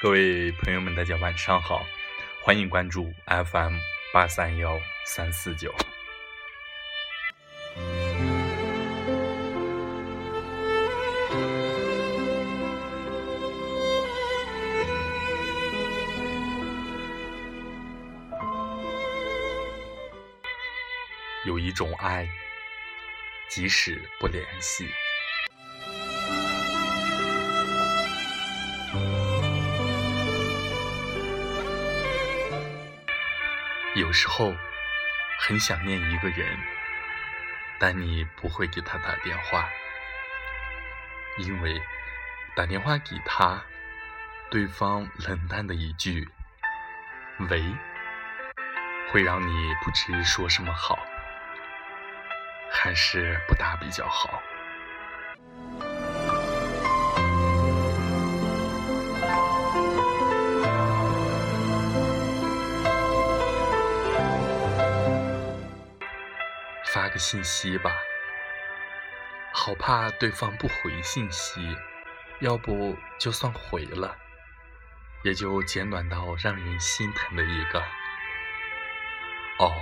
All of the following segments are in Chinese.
各位朋友们，大家晚上好，欢迎关注 FM 八三幺三四九。有一种爱，即使不联系。有时候很想念一个人，但你不会给他打电话，因为打电话给他，对方冷淡的一句“喂”，会让你不知说什么好，还是不打比较好。信息吧，好怕对方不回信息，要不就算回了，也就简短到让人心疼的一个哦。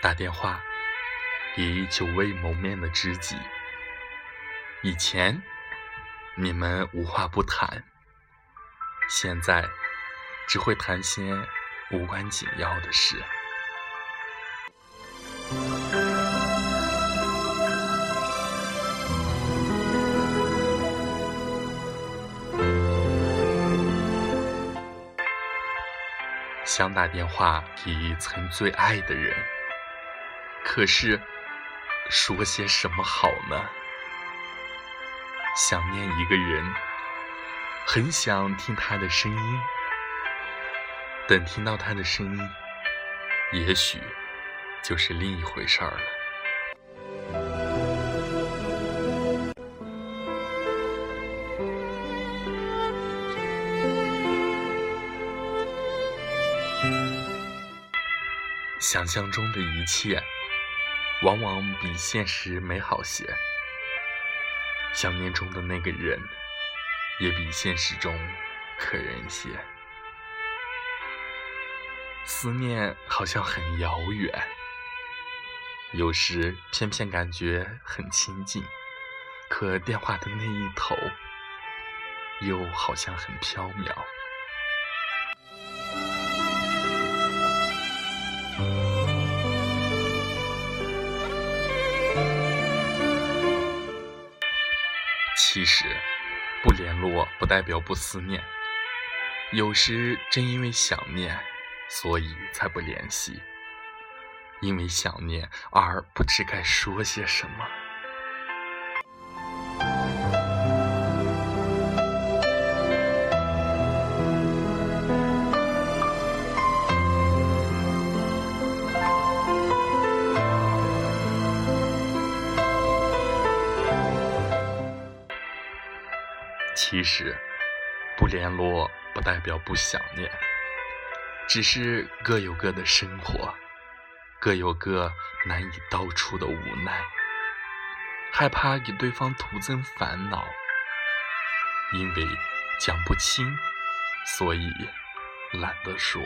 打电话。以久未谋面的知己，以前你们无话不谈，现在只会谈些无关紧要的事。想打电话给曾最爱的人，可是。说些什么好呢？想念一个人，很想听他的声音。等听到他的声音，也许就是另一回事儿了。想象中的一切。往往比现实美好些，想念中的那个人，也比现实中可人些。思念好像很遥远，有时偏偏感觉很亲近，可电话的那一头，又好像很飘渺。其实，不联络不代表不思念。有时正因为想念，所以才不联系。因为想念而不知该说些什么。其实，不联络不代表不想念，只是各有各的生活，各有各难以道出的无奈，害怕给对方徒增烦恼，因为讲不清，所以懒得说。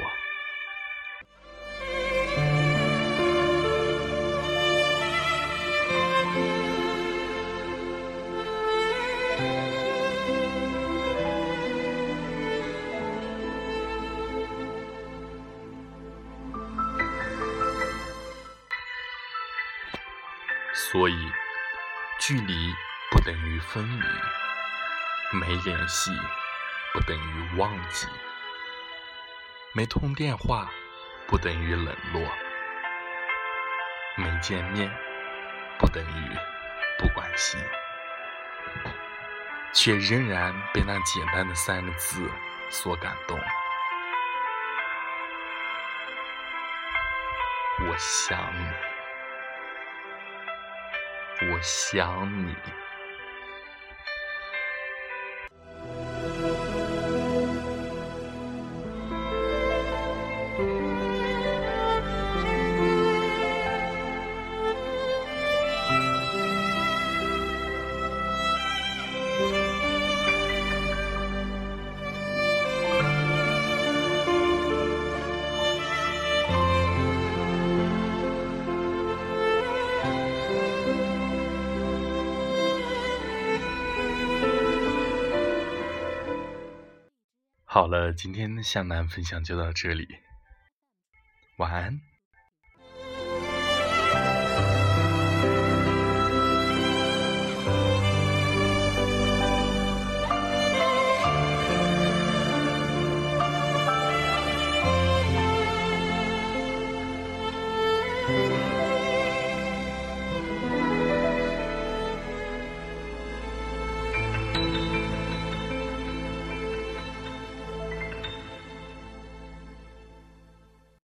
所以，距离不等于分离，没联系不等于忘记，没通电话不等于冷落，没见面不等于不关心，却仍然被那简单的三个字所感动。我想你。我想你。好了，今天的向南分享就到这里，晚安。